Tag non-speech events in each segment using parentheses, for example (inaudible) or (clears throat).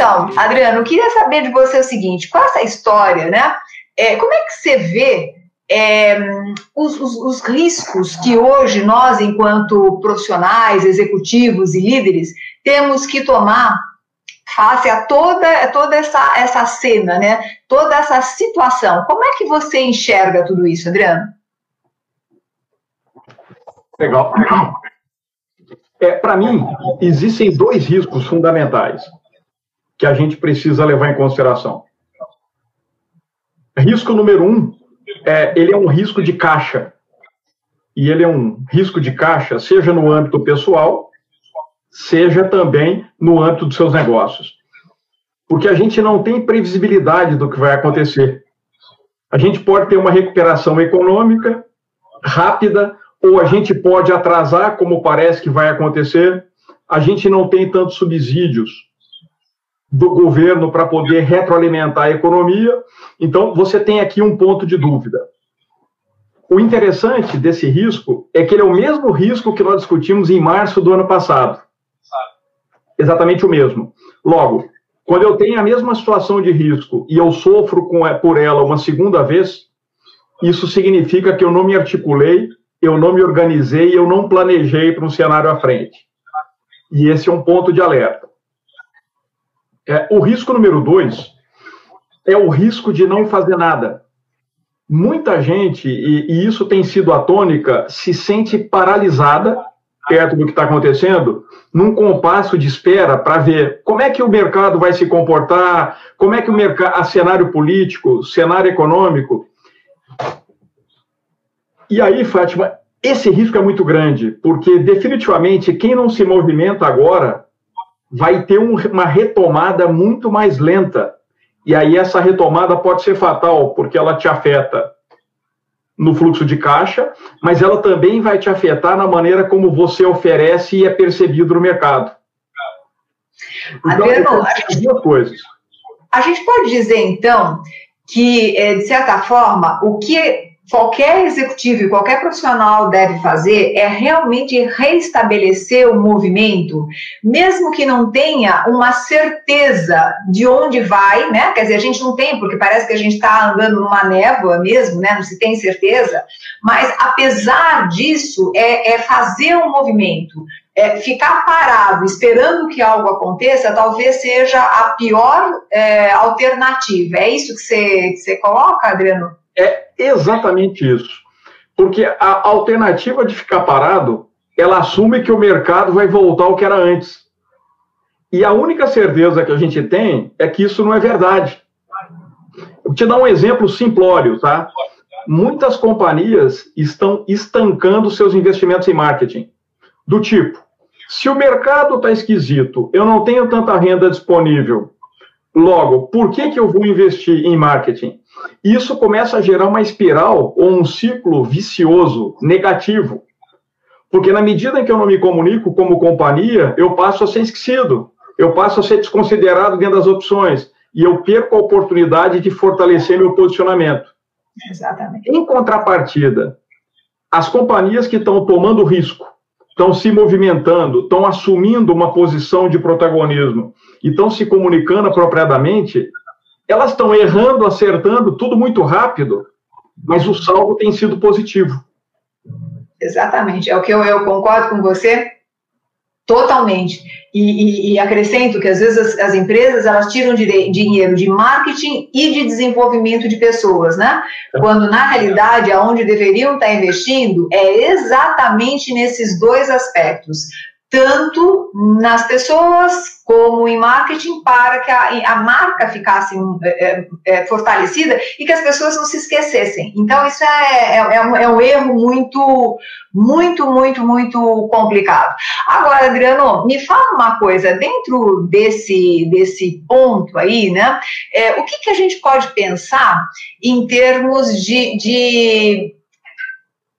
Então, Adriano, eu queria saber de você o seguinte: com essa história, né? É, como é que você vê é, os, os, os, riscos que hoje nós, enquanto profissionais, executivos e líderes, temos que tomar face a toda, toda essa, essa cena, né? toda essa situação. Como é que você enxerga tudo isso, Adriano? Legal. É, Para mim, existem dois riscos fundamentais que a gente precisa levar em consideração. Risco número um, é, ele é um risco de caixa. E ele é um risco de caixa, seja no âmbito pessoal, seja também no âmbito dos seus negócios. Porque a gente não tem previsibilidade do que vai acontecer. A gente pode ter uma recuperação econômica rápida, ou a gente pode atrasar, como parece que vai acontecer. A gente não tem tantos subsídios do governo para poder retroalimentar a economia. Então, você tem aqui um ponto de dúvida. O interessante desse risco é que ele é o mesmo risco que nós discutimos em março do ano passado. Exatamente o mesmo. Logo, quando eu tenho a mesma situação de risco e eu sofro com, por ela uma segunda vez, isso significa que eu não me articulei, eu não me organizei, eu não planejei para um cenário à frente. E esse é um ponto de alerta. É, o risco número dois é o risco de não fazer nada. Muita gente, e, e isso tem sido a tônica, se sente paralisada perto do que está acontecendo, num compasso de espera para ver como é que o mercado vai se comportar, como é que o mercado, cenário político, cenário econômico. E aí, Fátima, esse risco é muito grande, porque definitivamente quem não se movimenta agora vai ter um, uma retomada muito mais lenta. E aí essa retomada pode ser fatal, porque ela te afeta no fluxo de caixa, mas ela também vai te afetar na maneira como você oferece e é percebido no mercado. Então, Adriano, a gente, duas coisas. A gente pode dizer, então, que, é, de certa forma, o que qualquer executivo e qualquer profissional deve fazer é realmente reestabelecer o movimento, mesmo que não tenha uma certeza de onde vai, né? Quer dizer, a gente não tem, porque parece que a gente está andando numa névoa mesmo, né? Não se tem certeza, mas apesar disso, é, é fazer um movimento. É, ficar parado esperando que algo aconteça talvez seja a pior é, alternativa. É isso que você, que você coloca, Adriano? É exatamente isso. Porque a alternativa de ficar parado, ela assume que o mercado vai voltar ao que era antes. E a única certeza que a gente tem é que isso não é verdade. vou te dar um exemplo simplório, tá? Muitas companhias estão estancando seus investimentos em marketing. Do tipo, se o mercado está esquisito, eu não tenho tanta renda disponível, logo, por que, que eu vou investir em marketing? Isso começa a gerar uma espiral ou um ciclo vicioso, negativo. Porque na medida em que eu não me comunico como companhia, eu passo a ser esquecido, eu passo a ser desconsiderado dentro das opções e eu perco a oportunidade de fortalecer meu posicionamento. Exatamente. Em contrapartida, as companhias que estão tomando risco, estão se movimentando, estão assumindo uma posição de protagonismo e estão se comunicando apropriadamente, elas estão errando, acertando, tudo muito rápido, mas o saldo tem sido positivo. Exatamente, é o que eu, eu concordo com você totalmente. E, e, e, acrescento que às vezes as, as empresas elas tiram dinheiro de marketing e de desenvolvimento de pessoas, né? Quando na realidade aonde deveriam estar investindo é exatamente nesses dois aspectos tanto nas pessoas como em marketing para que a, a marca ficasse é, é, é, fortalecida e que as pessoas não se esquecessem. Então isso é, é, é, um, é um erro muito, muito, muito, muito complicado. Agora, Adriano, me fala uma coisa, dentro desse, desse ponto aí, né, o que, que a gente pode pensar em termos de, de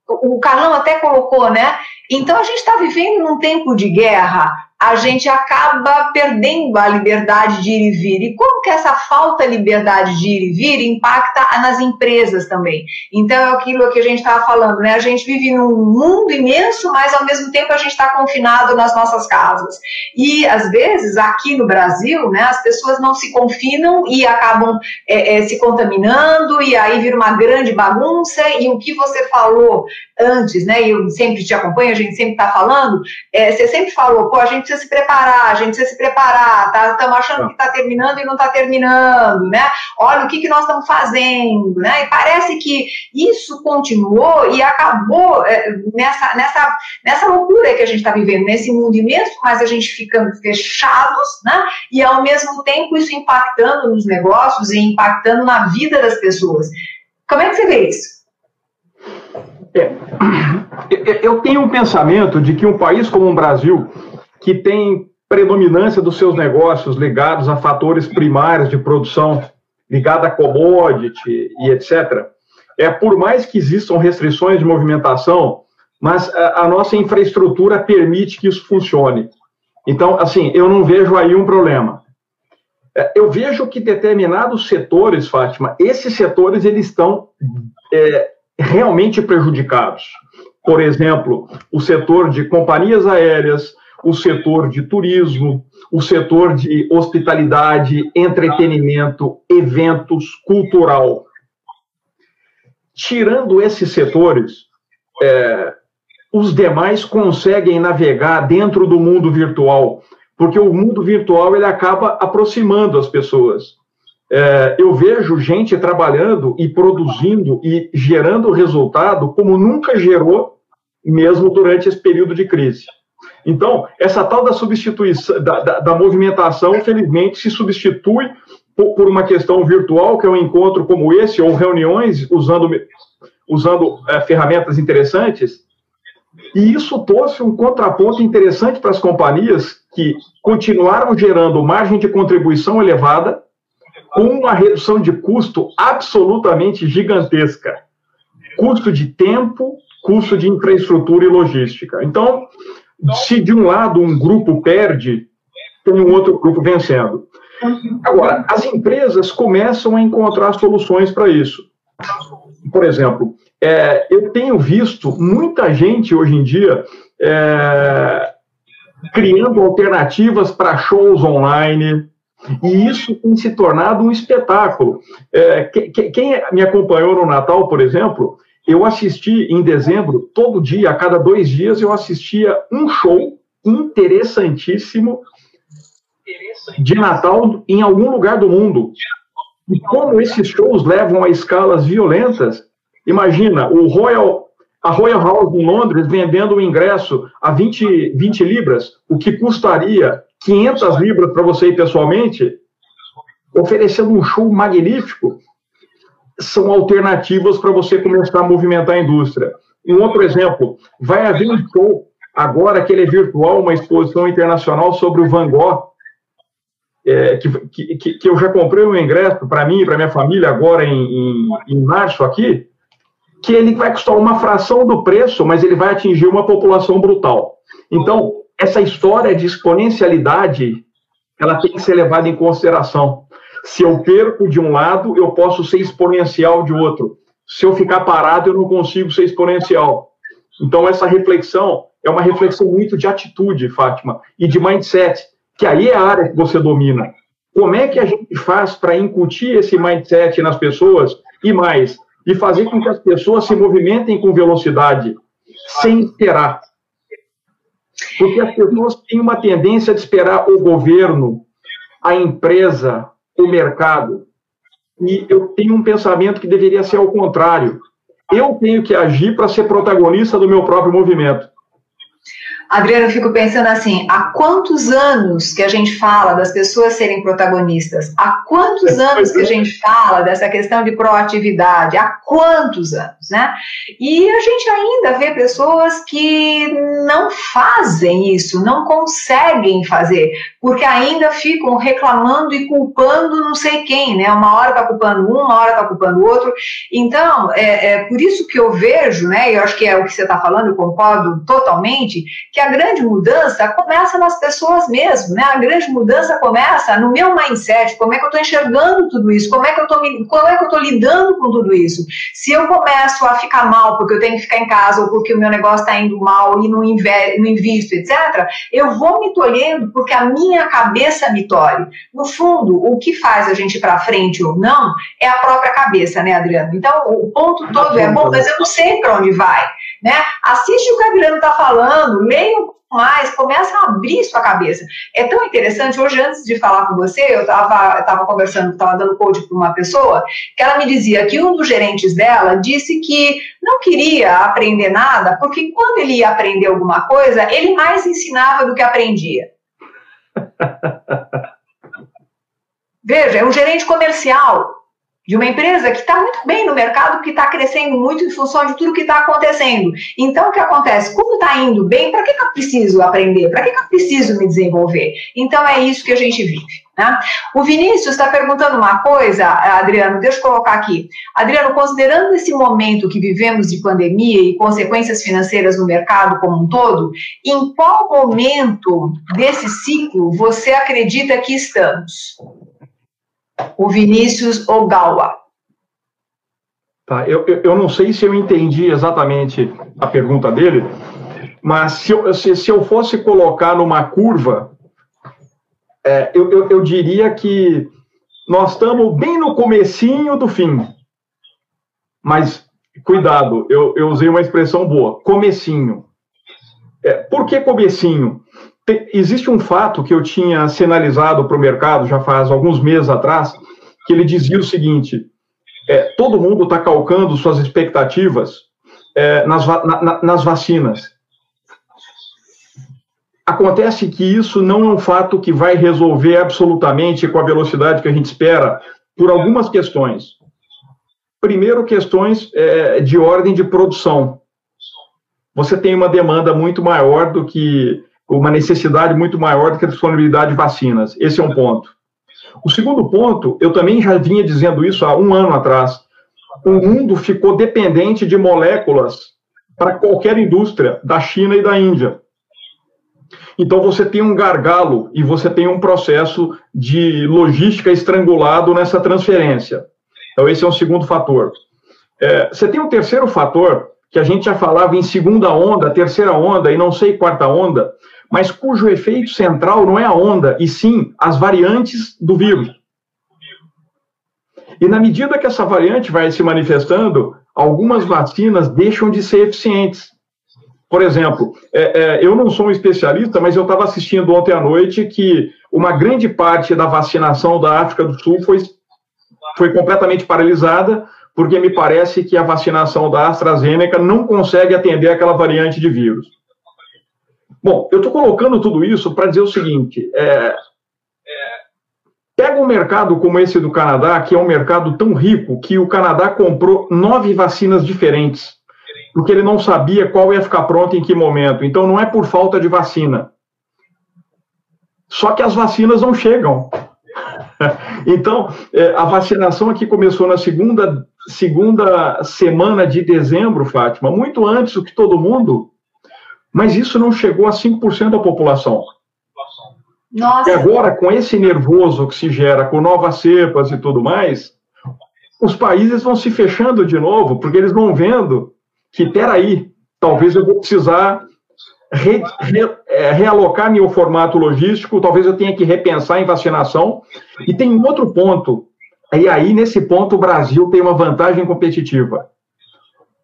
o Carlão até colocou, né? Então a gente está vivendo num tempo de guerra a gente acaba perdendo a liberdade de ir e vir. E como que essa falta de liberdade de ir e vir impacta nas empresas também? Então, é aquilo que a gente estava falando, né? A gente vive num mundo imenso, mas ao mesmo tempo a gente está confinado nas nossas casas. E, às vezes, aqui no Brasil, né, as pessoas não se confinam e acabam é, é, se contaminando, e aí vira uma grande bagunça. E o que você falou antes, né? Eu sempre te acompanho, a gente sempre está falando, é, você sempre falou, pô, a gente precisa se preparar, a gente precisa se preparar, tá? Estamos achando que está terminando e não está terminando, né? Olha o que, que nós estamos fazendo, né? E parece que isso continuou e acabou é, nessa, nessa, nessa loucura que a gente está vivendo, nesse mundo imenso, mas a gente ficando fechados, né? E ao mesmo tempo isso impactando nos negócios e impactando na vida das pessoas. Como é que você vê isso? É, eu tenho um pensamento de que um país como o Brasil, que tem predominância dos seus negócios ligados a fatores primários de produção, ligada a commodity e etc., é por mais que existam restrições de movimentação, mas a, a nossa infraestrutura permite que isso funcione. Então, assim, eu não vejo aí um problema. É, eu vejo que determinados setores, Fátima, esses setores eles estão é, realmente prejudicados. Por exemplo, o setor de companhias aéreas, o setor de turismo, o setor de hospitalidade, entretenimento, eventos, cultural. Tirando esses setores, é, os demais conseguem navegar dentro do mundo virtual, porque o mundo virtual ele acaba aproximando as pessoas. É, eu vejo gente trabalhando e produzindo e gerando resultado como nunca gerou, mesmo durante esse período de crise. Então, essa tal da substituição, da, da, da movimentação, felizmente, se substitui por, por, uma questão virtual, que é um encontro como esse, ou reuniões usando, usando é, ferramentas interessantes, e isso trouxe um contraponto interessante para as companhias que continuaram gerando margem de contribuição elevada, com uma redução de custo absolutamente gigantesca. Custo de tempo, custo de infraestrutura e logística. Então, se de um lado um grupo perde, tem um outro grupo vencendo. Agora, as empresas começam a encontrar soluções para isso. Por exemplo, é, eu tenho visto muita gente hoje em dia é, criando alternativas para shows online, e isso tem se tornado um espetáculo. É, quem me acompanhou no Natal, por exemplo, eu assisti em dezembro, todo dia, a cada dois dias, eu assistia um show interessantíssimo de Natal em algum lugar do mundo. E como esses shows levam a escalas violentas, imagina o Royal, a Royal House em Londres vendendo o ingresso a 20, 20 libras, o que custaria 500 libras para você ir pessoalmente, oferecendo um show magnífico, são alternativas para você começar a movimentar a indústria. Um outro exemplo, vai haver um show, agora que ele é virtual, uma exposição internacional sobre o Van Gogh, é, que, que, que, eu já comprei um ingresso para mim e para minha família agora em, em, em março aqui, que ele vai custar uma fração do preço, mas ele vai atingir uma população brutal. Então, essa história de exponencialidade, ela tem que ser levada em consideração. Se eu perco de um lado, eu posso ser exponencial de outro. Se eu ficar parado, eu não consigo ser exponencial. Então, essa reflexão é uma reflexão muito de atitude, Fátima, e de mindset, que aí é a área que você domina. Como é que a gente faz para incutir esse mindset nas pessoas e mais, e fazer com que as pessoas se movimentem com velocidade, sem esperar? Porque as pessoas têm uma tendência de esperar o governo, a empresa, o mercado. E eu tenho um pensamento que deveria ser ao contrário. Eu tenho que agir para ser protagonista do meu próprio movimento. Adriana, eu fico pensando assim, há quantos anos que a gente fala das pessoas serem protagonistas? Há quantos anos que a gente fala dessa questão de proatividade? Há quantos anos, né? E a gente ainda vê pessoas que não fazem isso, não conseguem fazer, porque ainda ficam reclamando e culpando não sei quem, né? Uma hora tá culpando um, uma hora tá culpando o outro. Então, é, é por isso que eu vejo, né? Eu acho que é o que você está falando, eu concordo totalmente, que a grande mudança começa nas pessoas mesmo, né? A grande mudança começa no meu mindset, como é que eu estou enxergando tudo isso, como é que eu estou como é que eu estou lidando com tudo isso. Se eu começo a ficar mal porque eu tenho que ficar em casa ou porque o meu negócio está indo mal e não, não invisto, etc., eu vou me tolhendo porque a minha cabeça me tolhe. No fundo, o que faz a gente ir para frente ou não é a própria cabeça, né, Adriano? Então, o ponto todo é, bom, mas eu não sei para onde vai, né? Assiste o que o Adriano está falando, leia mais, começa a abrir sua cabeça. É tão interessante, hoje antes de falar com você, eu estava conversando, estava dando coach para uma pessoa, que ela me dizia que um dos gerentes dela disse que não queria aprender nada, porque quando ele ia aprender alguma coisa, ele mais ensinava do que aprendia. (laughs) Veja, é um gerente comercial de uma empresa que está muito bem no mercado, que está crescendo muito em função de tudo que está acontecendo. Então, o que acontece? Como está indo bem, para que, que eu preciso aprender? Para que, que eu preciso me desenvolver? Então, é isso que a gente vive. Né? O Vinícius está perguntando uma coisa, Adriano, deixa eu colocar aqui. Adriano, considerando esse momento que vivemos de pandemia e consequências financeiras no mercado como um todo, em qual momento desse ciclo você acredita que estamos? O Vinícius Ogawa. Tá, eu, eu não sei se eu entendi exatamente a pergunta dele, mas se eu, se, se eu fosse colocar numa curva, é, eu, eu, eu diria que nós estamos bem no comecinho do fim. Mas, cuidado, eu, eu usei uma expressão boa, comecinho. É, por que comecinho? Existe um fato que eu tinha sinalizado para o mercado já faz alguns meses atrás, que ele dizia o seguinte: é, todo mundo está calcando suas expectativas é, nas, na, nas vacinas. Acontece que isso não é um fato que vai resolver absolutamente com a velocidade que a gente espera, por algumas questões. Primeiro, questões é, de ordem de produção. Você tem uma demanda muito maior do que uma necessidade muito maior do que a disponibilidade de vacinas. Esse é um ponto. O segundo ponto, eu também já vinha dizendo isso há um ano atrás. O mundo ficou dependente de moléculas para qualquer indústria da China e da Índia. Então você tem um gargalo e você tem um processo de logística estrangulado nessa transferência. Então esse é um segundo fator. É, você tem um terceiro fator que a gente já falava em segunda onda, terceira onda e não sei quarta onda, mas cujo efeito central não é a onda, e sim as variantes do vírus. E na medida que essa variante vai se manifestando, algumas vacinas deixam de ser eficientes. Por exemplo, é, é, eu não sou um especialista, mas eu estava assistindo ontem à noite que uma grande parte da vacinação da África do Sul foi, foi completamente paralisada, porque me parece que a vacinação da AstraZeneca não consegue atender aquela variante de vírus. Bom, eu estou colocando tudo isso para dizer o seguinte: é, pega um mercado como esse do Canadá, que é um mercado tão rico que o Canadá comprou nove vacinas diferentes, porque ele não sabia qual ia ficar pronta em que momento. Então, não é por falta de vacina. Só que as vacinas não chegam. (laughs) então, é, a vacinação aqui começou na segunda, segunda semana de dezembro, Fátima, muito antes do que todo mundo. Mas isso não chegou a 5% da população. Nossa. E agora, com esse nervoso que se gera com novas cepas e tudo mais, os países vão se fechando de novo, porque eles vão vendo que, peraí, talvez eu vou precisar re, re, é, realocar meu formato logístico, talvez eu tenha que repensar em vacinação. E tem um outro ponto, e aí, nesse ponto, o Brasil tem uma vantagem competitiva.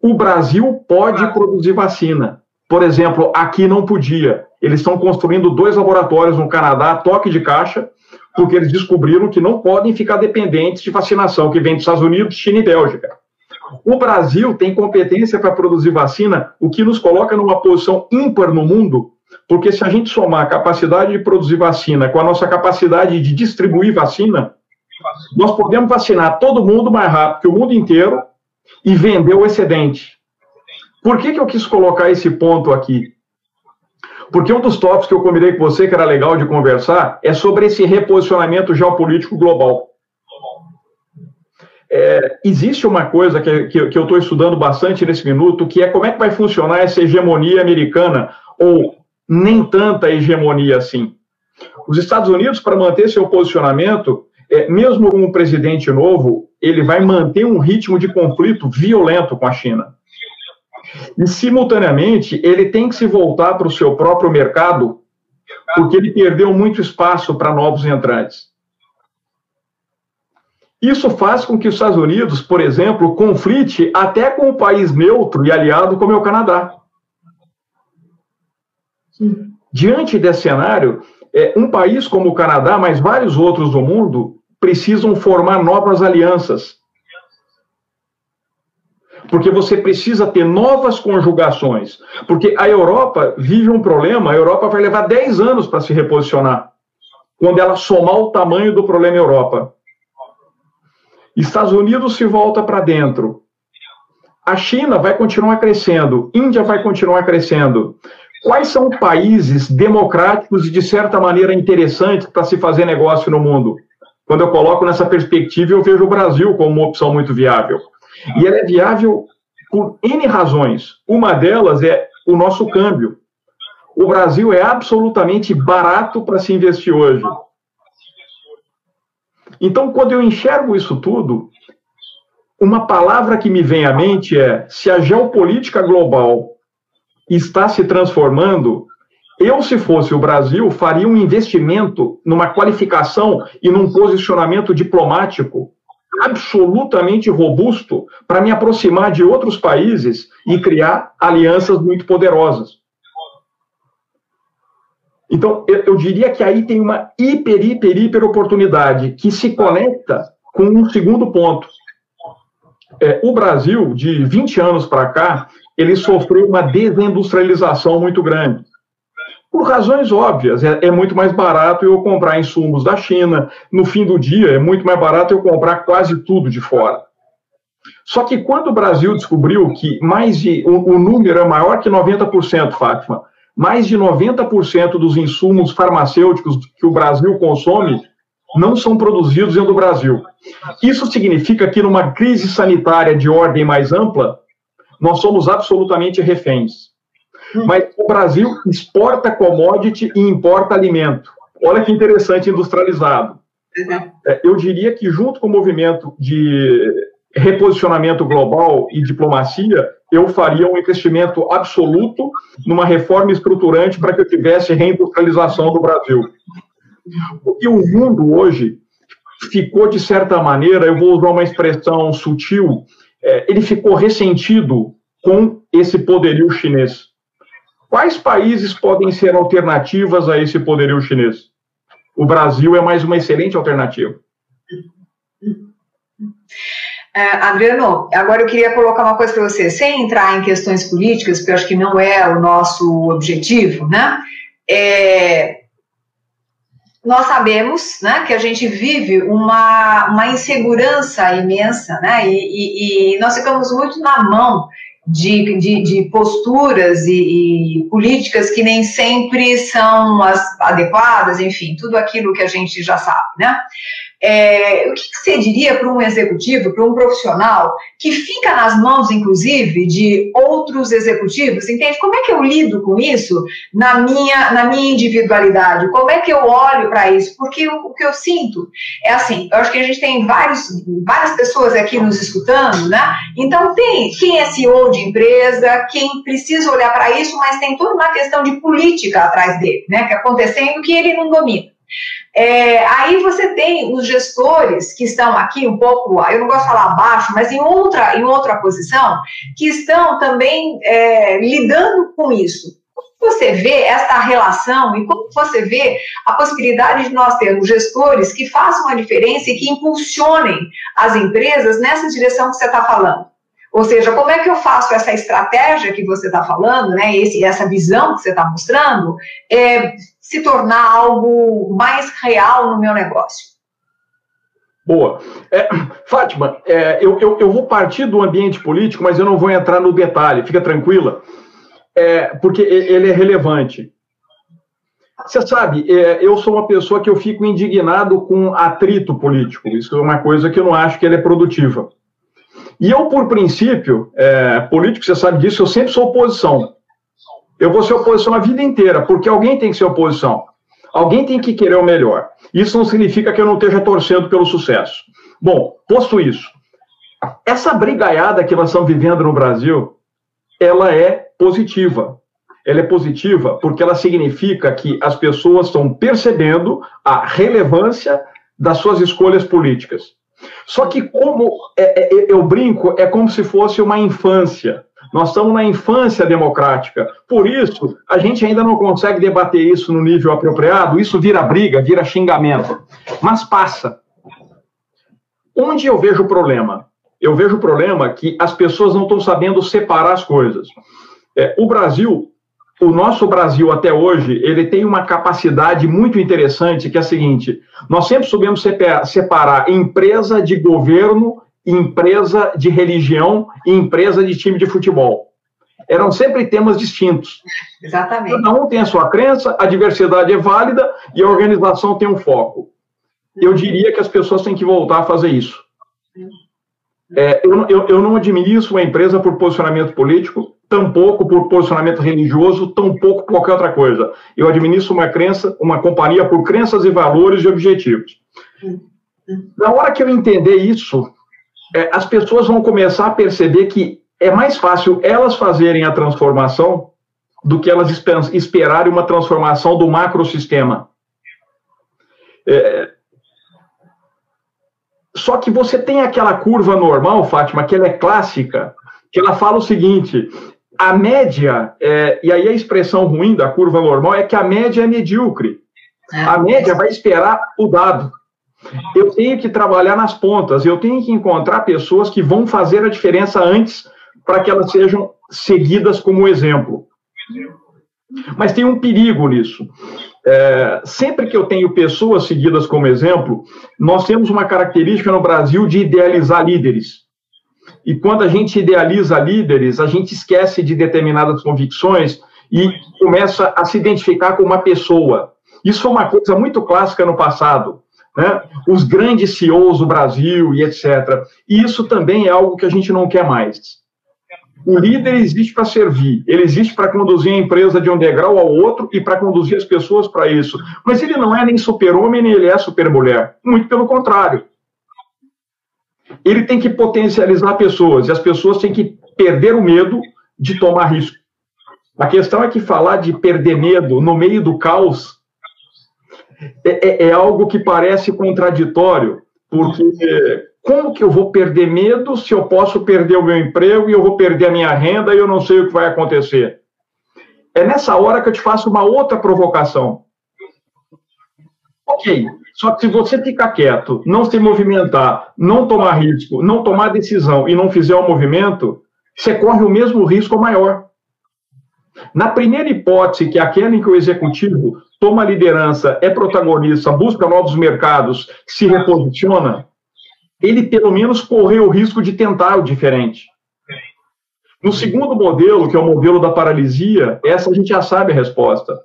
O Brasil pode produzir vacina. Por exemplo, aqui não podia. Eles estão construindo dois laboratórios no Canadá, toque de caixa, porque eles descobriram que não podem ficar dependentes de vacinação que vem dos Estados Unidos, China e Bélgica. O Brasil tem competência para produzir vacina, o que nos coloca numa posição ímpar no mundo, porque se a gente somar a capacidade de produzir vacina com a nossa capacidade de distribuir vacina, nós podemos vacinar todo mundo mais rápido que o mundo inteiro e vender o excedente. Por que, que eu quis colocar esse ponto aqui? Porque um dos tópicos que eu combinei com você, que era legal de conversar, é sobre esse reposicionamento geopolítico global. É, existe uma coisa que, que, que eu estou estudando bastante nesse minuto, que é como é que vai funcionar essa hegemonia americana, ou nem tanta hegemonia assim. Os Estados Unidos, para manter seu posicionamento, é, mesmo com um presidente novo, ele vai manter um ritmo de conflito violento com a China. E, simultaneamente, ele tem que se voltar para o seu próprio mercado, porque ele perdeu muito espaço para novos entrantes. Isso faz com que os Estados Unidos, por exemplo, conflite até com o país neutro e aliado como é o Canadá. Sim. Diante desse cenário, é, um país como o Canadá, mas vários outros do mundo, precisam formar novas alianças. Porque você precisa ter novas conjugações. Porque a Europa vive um problema, a Europa vai levar 10 anos para se reposicionar, quando ela somar o tamanho do problema Europa. Estados Unidos se volta para dentro. A China vai continuar crescendo, Índia vai continuar crescendo. Quais são países democráticos e, de certa maneira, interessantes para se fazer negócio no mundo? Quando eu coloco nessa perspectiva, eu vejo o Brasil como uma opção muito viável. E ela é viável por N razões. Uma delas é o nosso câmbio. O Brasil é absolutamente barato para se investir hoje. Então, quando eu enxergo isso tudo, uma palavra que me vem à mente é: se a geopolítica global está se transformando, eu, se fosse o Brasil, faria um investimento numa qualificação e num posicionamento diplomático absolutamente robusto para me aproximar de outros países e criar alianças muito poderosas. Então, eu, eu, diria que aí tem uma hiper, hiper, hiper oportunidade que se conecta com um segundo ponto. É, o Brasil, de 20 anos para cá, ele sofreu uma desindustrialização muito grande. Por razões óbvias, é, é, muito mais barato eu comprar insumos da China, no fim do dia é muito mais barato eu comprar quase tudo de fora. Só que quando o Brasil descobriu que mais de, o, o número é maior que 90%, Fátima, mais de 90% dos insumos farmacêuticos que o Brasil consome não são produzidos dentro do Brasil. Isso significa que numa crise sanitária de ordem mais ampla, nós somos absolutamente reféns. Mas o Brasil exporta commodity e importa alimento. Olha que interessante, industrializado. Uhum. É, eu diria que, junto com o movimento de reposicionamento global e diplomacia, eu faria um investimento absoluto numa reforma estruturante para que eu tivesse reindustrialização do Brasil. Porque o mundo hoje ficou, de certa maneira, eu vou usar uma expressão sutil, é, ele ficou ressentido com esse poderio chinês. Quais países podem ser alternativas a esse poderio chinês? O Brasil é mais uma excelente alternativa. É, Adriano, agora eu queria colocar uma coisa para você, sem entrar em questões políticas, porque eu acho que não é o nosso objetivo, né? É, nós sabemos né, que a gente vive uma, uma insegurança imensa, né? E, e, e nós ficamos muito na mão de, de, de posturas e, e, políticas que nem sempre são as adequadas, enfim, tudo aquilo que a gente já sabe, né? É, o que você diria para um executivo, para um profissional que fica nas mãos, inclusive, de outros executivos? Entende? Como é que eu lido com isso na minha, na minha individualidade? Como é que eu olho para isso? Porque o, o, que eu sinto é assim: eu acho que a gente tem vários, várias pessoas aqui nos escutando, né? Então, tem quem é CEO de empresa, quem precisa olhar para isso, mas tem toda uma questão de política atrás dele, né? Que acontecendo que ele não domina. É, aí você tem os gestores que estão aqui um pouco, eu não gosto de falar abaixo, mas em outra, em outra posição, que estão também é, lidando com isso. Como você vê esta relação e como você vê a possibilidade de nós termos gestores que façam a diferença e que impulsionem as empresas nessa direção que você está falando? Ou seja, como é que eu faço essa estratégia que você está falando, né, esse, essa visão que você está mostrando, é, se tornar algo mais real no meu negócio? Boa. É, (clears throat) Fátima, é, eu, eu, eu, vou partir do ambiente político, mas eu não vou entrar no detalhe, fica tranquila, é, porque ele é relevante. Você sabe, é, eu sou uma pessoa que eu fico indignado com atrito político, isso é uma coisa que eu não acho que ele é produtiva. E eu, por princípio, é, político, você sabe disso, eu sempre sou oposição. Eu vou ser oposição a vida inteira, porque alguém tem que ser oposição. Alguém tem que querer o melhor. Isso não significa que eu não esteja torcendo pelo sucesso. Bom, posto isso, essa brigaiada que nós estamos vivendo no Brasil, ela é positiva. Ela é positiva porque ela significa que as pessoas estão percebendo a relevância das suas escolhas políticas. Só que, como é, é, eu brinco, é como se fosse uma infância. Nós estamos na infância democrática. Por isso, a gente ainda não consegue debater isso no nível apropriado. Isso vira briga, vira xingamento. Mas passa. Onde eu vejo o problema? Eu vejo o problema que as pessoas não estão sabendo separar as coisas. É, o Brasil, o nosso Brasil até hoje, ele tem uma capacidade muito interessante, que é a seguinte: nós sempre soubemos separar empresa de governo empresa de religião e empresa de time de futebol. Eram sempre temas distintos. Exatamente. Cada um tem a sua crença, a diversidade é válida e a organização tem um foco. Eu diria que as pessoas têm que voltar a fazer isso. É, eu, eu, eu não administro uma empresa por posicionamento político, tampouco por posicionamento religioso, tampouco por qualquer outra coisa. Eu administro uma crença, uma companhia por crenças e valores e objetivos. Hum, hum. Na hora que eu entender isso, é, as pessoas vão começar a perceber que é mais fácil elas fazerem a transformação do que elas esperarem uma transformação do macrosistema. É, só que você tem aquela curva normal, Fátima, que ela é clássica, que ela fala o seguinte: a média, é, e aí a expressão ruim da curva normal é que a média é medíocre. É. A média vai esperar o dado. Eu tenho que trabalhar nas pontas, eu tenho que encontrar pessoas que vão fazer a diferença antes para que elas sejam seguidas como exemplo. Mas tem um perigo nisso. É, sempre que eu tenho pessoas seguidas como exemplo, nós temos uma característica no Brasil de idealizar líderes. E quando a gente idealiza líderes, a gente esquece de determinadas convicções e começa a se identificar com uma pessoa. Isso foi uma coisa muito clássica no passado né? os grandes CEOs do Brasil e etc. E isso também é algo que a gente não quer mais. O líder existe para servir, ele existe para conduzir a empresa de um degrau ao outro e para conduzir as pessoas para isso. Mas ele não é nem super-homem, nem ele é super-mulher. Muito pelo contrário. Ele tem que potencializar pessoas, e as pessoas têm que perder o medo de tomar risco. A questão é que falar de perder medo no meio do caos é, é, é algo que parece contraditório, porque como que eu vou perder medo se eu posso perder o meu emprego e eu vou perder a minha renda e eu não sei o que vai acontecer? É nessa hora que eu te faço uma outra provocação. Ok, só que se você ficar quieto, não se movimentar, não tomar risco, não tomar decisão e não fizer o movimento, você corre o mesmo risco maior. Na primeira hipótese, que é aquela em que o executivo toma liderança, é protagonista, busca novos mercados, se reposiciona, ele pelo menos correu o risco de tentar o diferente. No segundo modelo, que é o modelo da paralisia, essa a gente já sabe a resposta.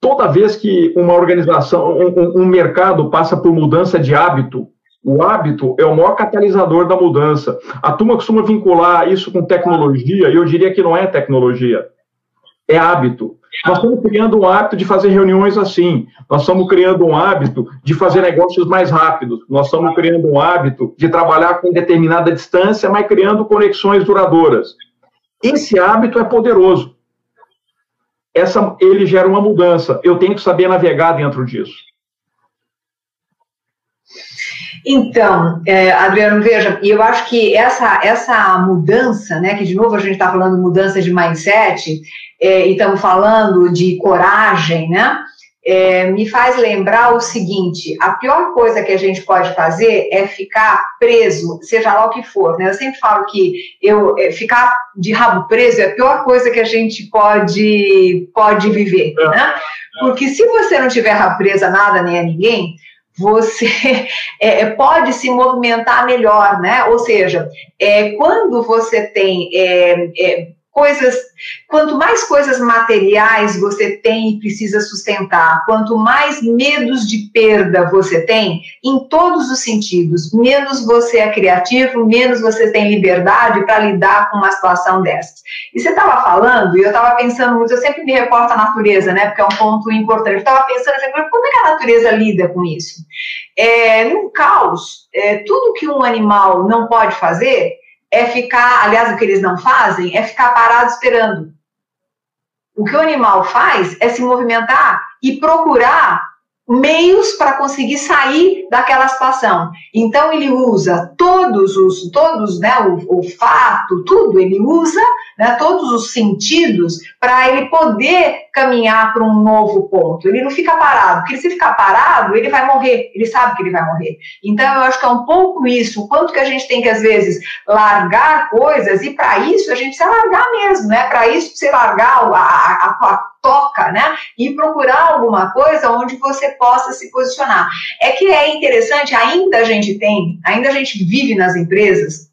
Toda vez que uma organização, um, um mercado passa por mudança de hábito, o hábito é o maior catalisador da mudança. A turma costuma vincular isso com tecnologia, e eu diria que não é tecnologia, é hábito. Nós estamos criando um hábito de fazer reuniões assim, nós estamos criando um hábito de fazer negócios mais rápidos, nós estamos criando um hábito de trabalhar com determinada distância, mas criando conexões duradouras. Esse hábito é poderoso. Essa, ele gera uma mudança. Eu tenho que saber navegar dentro disso. Então, é, Adriano, veja, e eu acho que essa, essa mudança, né, que de novo a gente está falando mudança de mindset, é, e estamos falando de coragem, né, é, me faz lembrar o seguinte: a pior coisa que a gente pode fazer é ficar preso, seja lá o que for. Né? Eu sempre falo que eu é, ficar de rabo preso é a pior coisa que a gente pode, pode viver. Né? Porque se você não tiver rabo preso a nada nem a ninguém, você (laughs) é, é, pode se movimentar melhor, né? Ou seja, é, quando você tem é, é, coisas, quanto mais coisas materiais você tem e precisa sustentar, quanto mais medos de perda você tem, em todos os sentidos, menos você é criativo, menos você tem liberdade para lidar com uma situação dessas. E você estava falando, e eu estava pensando muito, eu sempre me reporto à natureza, né, porque é um ponto importante, eu estava pensando, como é que a natureza lida com isso? É, num caos, é, tudo que um animal não pode fazer, é ficar, aliás, o que eles não fazem é ficar parado esperando. O que o animal faz é se movimentar e procurar meios para conseguir sair daquela situação. Então ele usa todos os, todos, né, o olfato, tudo ele usa, né, todos os sentidos para ele poder caminhar para um novo ponto. Ele não fica parado, porque se ficar parado, ele vai morrer. Ele sabe que ele vai morrer. Então eu acho que é um pouco isso, o quanto que a gente tem que às vezes largar coisas e para isso a gente precisa largar mesmo, né? Para isso precisa largar a, a, a toca, né? E procurar alguma coisa onde você possa se posicionar. É que é interessante, ainda a gente tem, ainda a gente vive nas empresas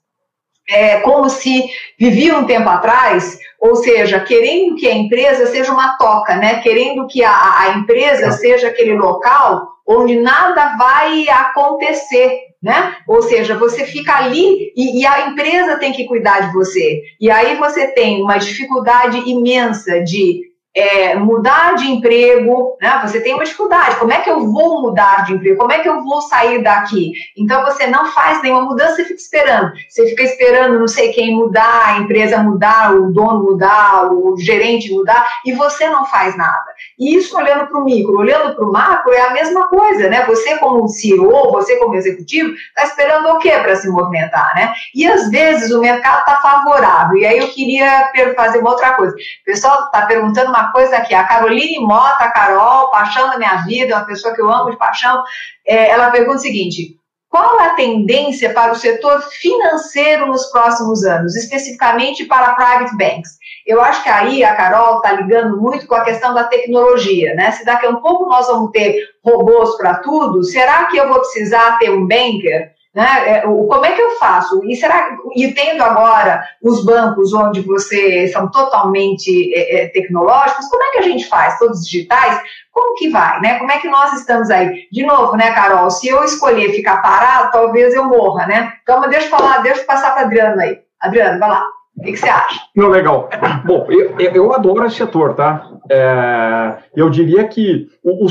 é, como se vivia um tempo atrás, ou seja, querendo que a empresa seja uma toca, né? Querendo que a, a empresa seja aquele local onde nada vai acontecer, né? Ou seja, você fica ali e, e, a empresa tem que cuidar de você. E aí você tem uma dificuldade imensa de é, mudar de emprego, né? Você tem uma dificuldade. Como é que eu vou mudar de emprego? Como é que eu vou sair daqui? Então você não faz nenhuma mudança, você fica esperando. Você fica esperando não sei quem mudar, a empresa mudar, o dono mudar, o gerente mudar, e você não faz nada. E isso olhando para o micro, olhando para o macro, é a mesma coisa, né? Você como CEO, você como executivo, está esperando o quê para se movimentar, né? E às vezes o mercado está favorável. E aí eu queria fazer uma outra coisa. O pessoal está perguntando uma coisa aqui. A Caroline Mota, Carol, paixão da minha vida, uma pessoa que eu amo de paixão, é, ela pergunta o seguinte: qual a tendência para o setor financeiro nos próximos anos, especificamente para private banks? Eu acho que aí a Carol está ligando muito com a questão da tecnologia, né? Se daqui a um pouco nós vamos ter robôs para tudo, será que eu vou precisar ter um banker? Né? É, como é que eu faço? E, será, e tendo agora os bancos onde você são totalmente é, é, tecnológicos, como é que a gente faz? Todos digitais? Como que vai? Né? Como é que nós estamos aí? De novo, né, Carol? Se eu escolher ficar parado, talvez eu morra, né? Então, deixa eu falar, deixa eu passar para Adriano aí. Adriano, vai lá. O que, você acha? Não, legal. Bom, eu, eu adoro esse setor, tá? É, eu diria que o, o,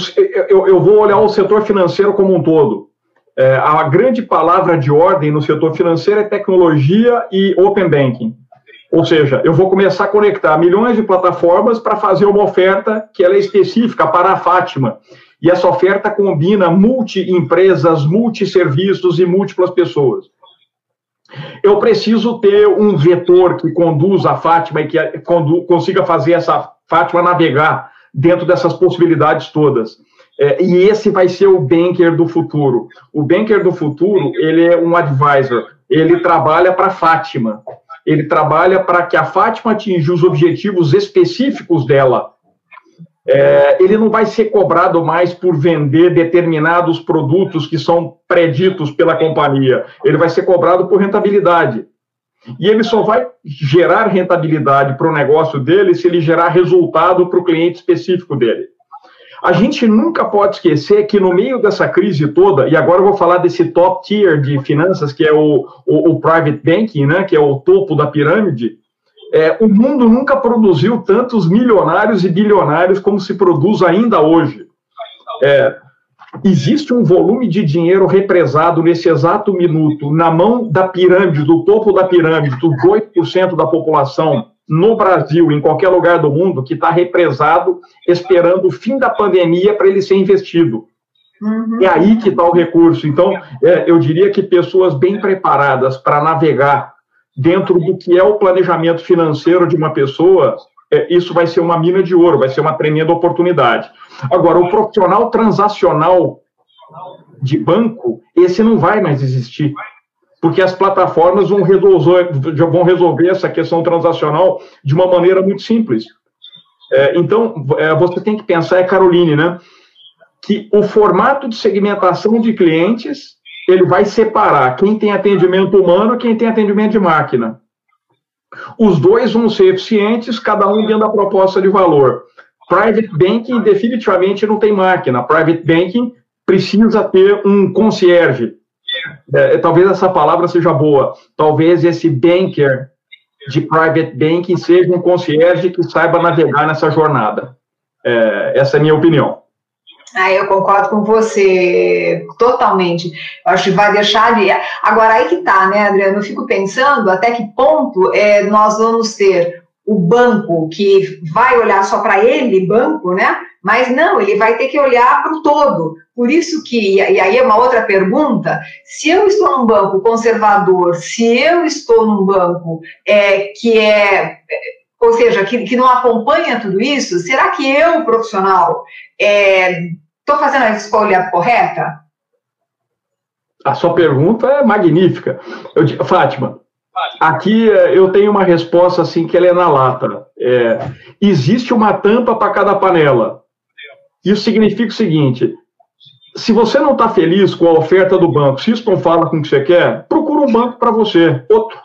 eu, eu vou olhar o setor financeiro como um todo. É, a grande palavra de ordem no setor financeiro é tecnologia e open banking. Ou seja, eu vou começar a conectar milhões de plataformas para fazer uma oferta que ela é específica para a Fátima. E essa oferta combina multi-empresas, multi-serviços e múltiplas pessoas. Eu preciso ter um vetor que conduza a Fátima e que consiga fazer essa Fátima navegar dentro dessas possibilidades todas. É, e esse vai ser o banker do futuro. O banker do futuro, ele é um advisor, ele trabalha para Fátima, ele trabalha para que a Fátima atinja os objetivos específicos dela. É, ele não vai ser cobrado mais por vender determinados produtos que são preditos pela companhia, ele vai ser cobrado por rentabilidade. E ele só vai gerar rentabilidade para o negócio dele se ele gerar resultado para o cliente específico dele. A gente nunca pode esquecer que no meio dessa crise toda, e agora eu vou falar desse top tier de finanças, que é o, o, o private banking, né, que é o topo da pirâmide, é, o mundo nunca produziu tantos milionários e bilionários como se produz ainda hoje. É, existe um volume de dinheiro represado nesse exato minuto na mão da pirâmide, do topo da pirâmide, dos 8% da população, no Brasil, em qualquer lugar do mundo, que está represado, esperando o fim da pandemia para ele ser investido. Uhum. É aí que está o recurso. Então, é, eu diria que pessoas bem preparadas para navegar dentro do que é o planejamento financeiro de uma pessoa, é, isso vai ser uma mina de ouro, vai ser uma tremenda oportunidade. Agora, o profissional transacional de banco, esse não vai mais existir porque as plataformas vão resolver, vão resolver essa questão transacional de uma maneira muito simples. É, então, é, você tem que pensar, é Caroline, né, que o formato de segmentação de clientes, ele vai separar quem tem atendimento humano e quem tem atendimento de máquina. Os dois vão ser eficientes, cada um dentro da proposta de valor. Private banking definitivamente não tem máquina. Private banking precisa ter um concierge. É, é, talvez essa palavra seja boa. Talvez esse banker de private banking seja um concierge que saiba navegar nessa jornada. É, essa é a minha opinião. Ah, eu concordo com você totalmente. Eu acho que vai deixar de. Agora, aí que tá, né, Adriano? Eu fico pensando até que ponto é, nós vamos ter o banco que vai olhar só para ele, banco, né? Mas não, ele vai ter que olhar para o todo. Por isso que, e aí é uma outra pergunta, se eu estou num banco conservador, se eu estou num banco é, que é, ou seja, que, que não acompanha tudo isso, será que eu, profissional, estou é, fazendo a escolha correta? A sua pergunta é magnífica. Eu, Fátima, aqui é, eu tenho uma resposta assim que ela é na lata. É, existe uma tampa para cada panela. Isso significa o seguinte: se você não está feliz com a oferta do banco, se isso não fala com o que você quer, procura um banco para você, outro.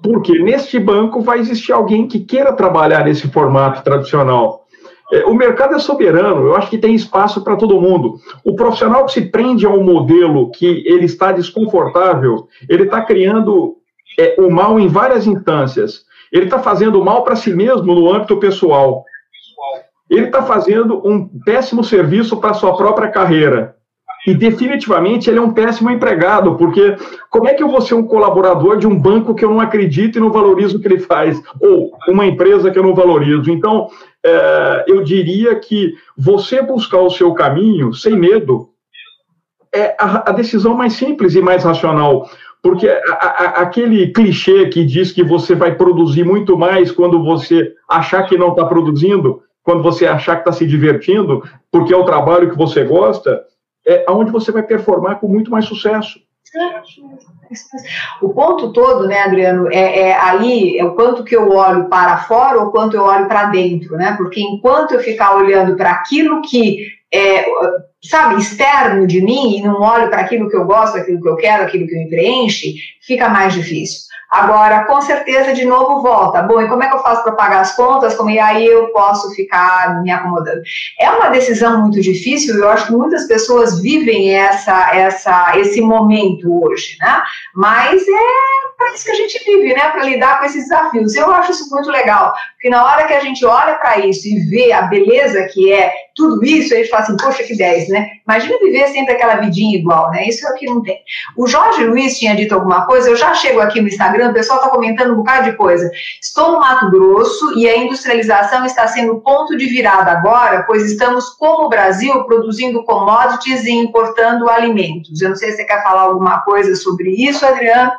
Porque neste banco vai existir alguém que queira trabalhar nesse formato tradicional. É, o mercado é soberano, eu acho que tem espaço para todo mundo. O profissional que se prende ao modelo que ele está desconfortável, ele está criando é, o mal em várias instâncias. Ele está fazendo mal para si mesmo no âmbito pessoal ele está fazendo um péssimo serviço para a sua própria carreira. E definitivamente ele é um péssimo empregado, porque como é que eu vou ser um colaborador de um banco que eu não acredito e não valorizo o que ele faz? Ou uma empresa que eu não valorizo? Então, é, eu diria que você buscar o seu caminho sem medo é a, a decisão mais simples e mais racional. Porque a, a, aquele clichê que diz que você vai produzir muito mais quando você achar que não está produzindo, quando você achar que está se divertindo, porque é o trabalho que você gosta, é onde você vai performar com muito mais sucesso. O ponto todo, né, Adriano, é, é, aí é o quanto que eu olho para fora ou quanto eu olho para dentro, né? Porque enquanto eu ficar olhando para aquilo que é, sabe, externo de mim e não olho para aquilo que eu gosto, aquilo que eu quero, aquilo que me preenche, fica mais difícil. Agora, com certeza, de novo volta. Bom, e como é que eu faço para pagar as contas? Como e aí eu posso ficar me acomodando? É uma decisão muito difícil. Eu acho que muitas pessoas vivem essa, essa, esse momento hoje, né? Mas é para isso que a gente vive, né? Para lidar com esses desafios. Eu acho isso muito legal, porque na hora que a gente olha para isso e vê a beleza que é tudo isso, a gente fala assim, poxa, que 10, né? Imagina viver sempre aquela vidinha igual, né? Isso é o que não tem. O Jorge Luiz tinha dito alguma coisa, eu já chego aqui no Instagram, o pessoal está comentando um bocado de coisa. Estou no Mato Grosso e a industrialização está sendo ponto de virada agora, pois estamos, como o Brasil, produzindo commodities e importando alimentos. Eu não sei se você quer falar alguma coisa sobre isso, Adriano.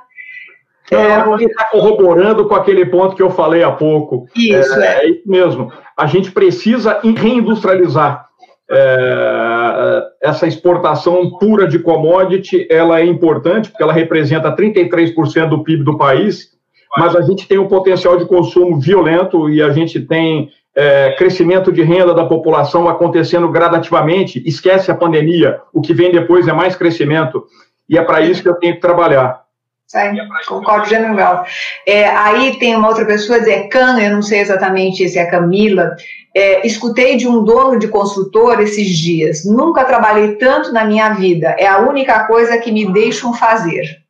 É, está corroborando com aquele ponto que eu falei há pouco. Isso, é, é. é isso mesmo. A gente precisa reindustrializar. É, essa exportação pura de commodity, ela é importante, porque ela representa 33% do PIB do país, mas a gente tem um potencial de consumo violento e a gente tem é, crescimento de renda da população acontecendo gradativamente, esquece a pandemia, o que vem depois é mais crescimento, e é para isso que eu tenho que trabalhar. Sim, concordo, General. É, aí tem uma outra pessoa, é Can, eu não sei exatamente se é Camila. É, escutei de um dono de consultor esses dias. Nunca trabalhei tanto na minha vida. É a única coisa que me deixam fazer.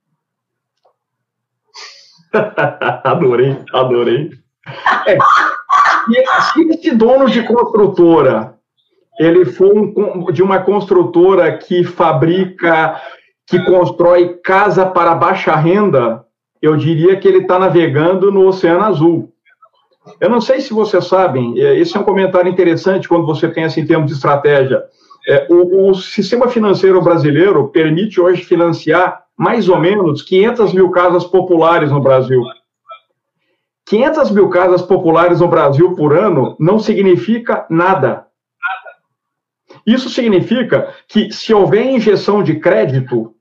(laughs) adorei, adorei. É, se esse dono de construtora ele for um, de uma construtora que fabrica que constrói casa para baixa renda, eu diria que ele está navegando no Oceano Azul. Eu não sei se vocês sabem, é, esse é um comentário interessante quando você pensa em termos de estratégia. É, o, o, sistema financeiro brasileiro permite hoje financiar mais ou menos 500 mil casas populares no Brasil. 500 mil casas populares no Brasil por ano não significa nada. Isso significa que, se houver injeção de crédito,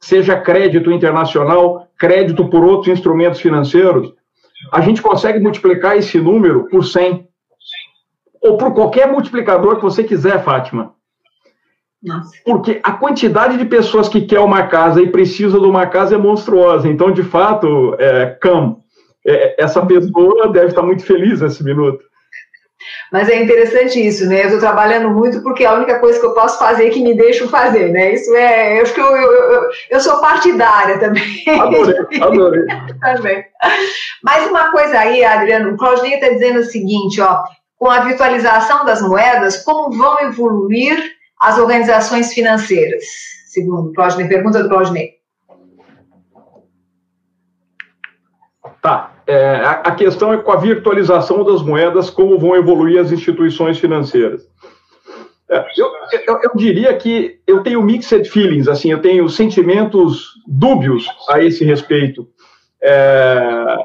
seja crédito internacional, crédito por outros instrumentos financeiros, a gente consegue multiplicar esse número por 100. Ou por qualquer multiplicador que você quiser, Fátima. Nossa. Porque a quantidade de pessoas que quer uma casa e precisa de uma casa é monstruosa. Então, de fato, é, Cam, é, essa pessoa deve estar muito feliz nesse minuto. Mas é interessante isso, né? Eu estou trabalhando muito porque é a única coisa que eu posso fazer que me deixam fazer, né? Isso é. Eu acho que eu, eu, eu, eu sou partidária também. Adorei, adorei. (laughs) também. Mas uma coisa aí, Adriano, o Claudinei está dizendo o seguinte, ó, com a virtualização das moedas, como vão evoluir as organizações financeiras? Segundo Claudinei, pergunta do Claudinei. Tá. É, a, questão é com a virtualização das moedas, como vão evoluir as instituições financeiras. É, eu, eu, eu, diria que eu tenho mixed feelings, assim, eu tenho sentimentos dúbios a esse respeito. É,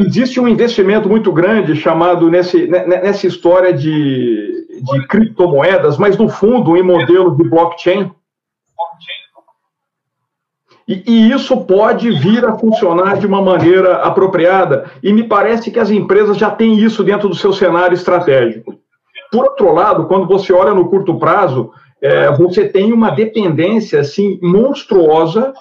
existe um investimento muito grande chamado nesse, nessa história de, de criptomoedas, mas no fundo em modelo de blockchain e, e, isso pode vir a funcionar de uma maneira apropriada, e me parece que as empresas já têm isso dentro do seu cenário estratégico. Por outro lado, quando você olha no curto prazo, é, você tem uma dependência assim monstruosa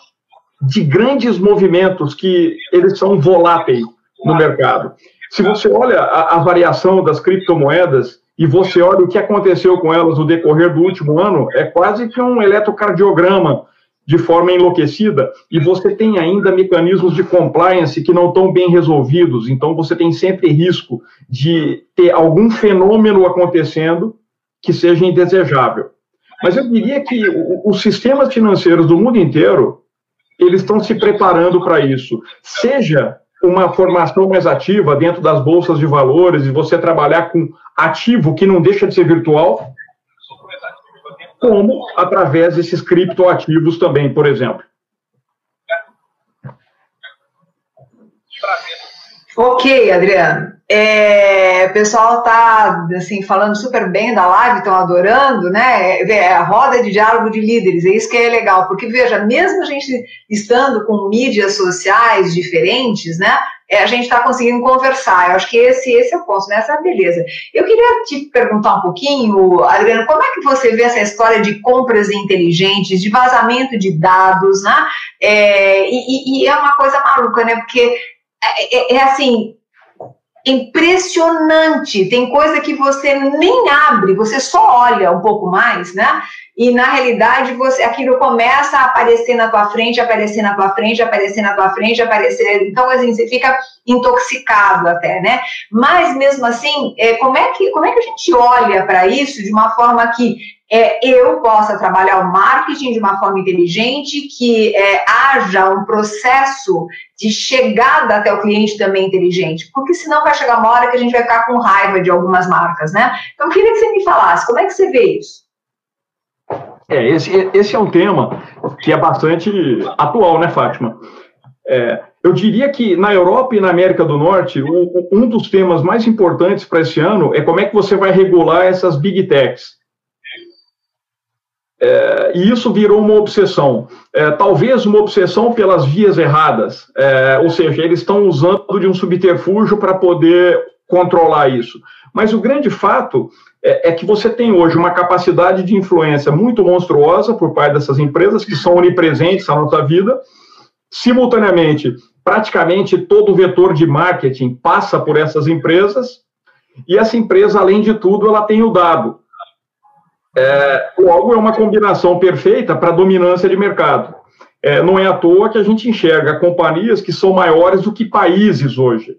de grandes movimentos que eles são voláteis no mercado. Se você olha a, a variação das criptomoedas e você olha o que aconteceu com elas no decorrer do último ano, é quase que um eletrocardiograma de forma enlouquecida e você tem ainda mecanismos de compliance que não estão bem resolvidos, então você tem sempre risco de ter algum fenômeno acontecendo que seja indesejável. Mas eu diria que os sistemas financeiros do mundo inteiro, eles estão se preparando para isso. Seja uma formação mais ativa dentro das bolsas de valores e você trabalhar com ativo que não deixa de ser virtual, como através desses criptoativos também, por exemplo. Ok, Adriano. É, o pessoal está assim, falando super bem da live, estão adorando, né? É, a roda de diálogo de líderes, é isso que é legal, porque veja, mesmo a gente estando com mídias sociais diferentes, né? É, a gente está conseguindo conversar. Eu acho que esse, esse é o ponto, né? Essa é a beleza. Eu queria te perguntar um pouquinho, Adriano, como é que você vê essa história de compras inteligentes, de vazamento de dados, né? É, e, e, é uma coisa maluca, né? Porque é, é, é assim, impressionante. Tem coisa que você nem abre, você só olha um pouco mais, né? E na realidade você aquilo começa a aparecer na tua frente, aparecer na tua frente, aparecer na tua frente, aparecer. Então assim, você fica intoxicado até, né? Mas mesmo assim, é, como é que como é que a gente olha para isso de uma forma que é, eu possa trabalhar o marketing de uma forma inteligente, que é, haja um processo de chegada até o cliente também inteligente, porque senão vai chegar uma hora que a gente vai ficar com raiva de algumas marcas, né? Então, queria que você me falasse, como é que você vê isso? É, esse, esse é um tema que é bastante atual, né, Fátima? É, eu diria que na Europa e na América do Norte, o, um dos temas mais importantes para esse ano é como é que você vai regular essas big techs. É, e isso virou uma obsessão. É, talvez uma obsessão pelas vias erradas, é, ou seja, eles estão usando de um subterfúgio para poder controlar isso. Mas o grande fato é, é, que você tem hoje uma capacidade de influência muito monstruosa por parte dessas empresas que são onipresentes na nossa vida. Simultaneamente, praticamente todo o vetor de marketing passa por essas empresas. E essa empresa, além de tudo, ela tem o dado. É, logo, é uma combinação perfeita para dominância de mercado. É, não é à toa que a gente enxerga companhias que são maiores do que países hoje.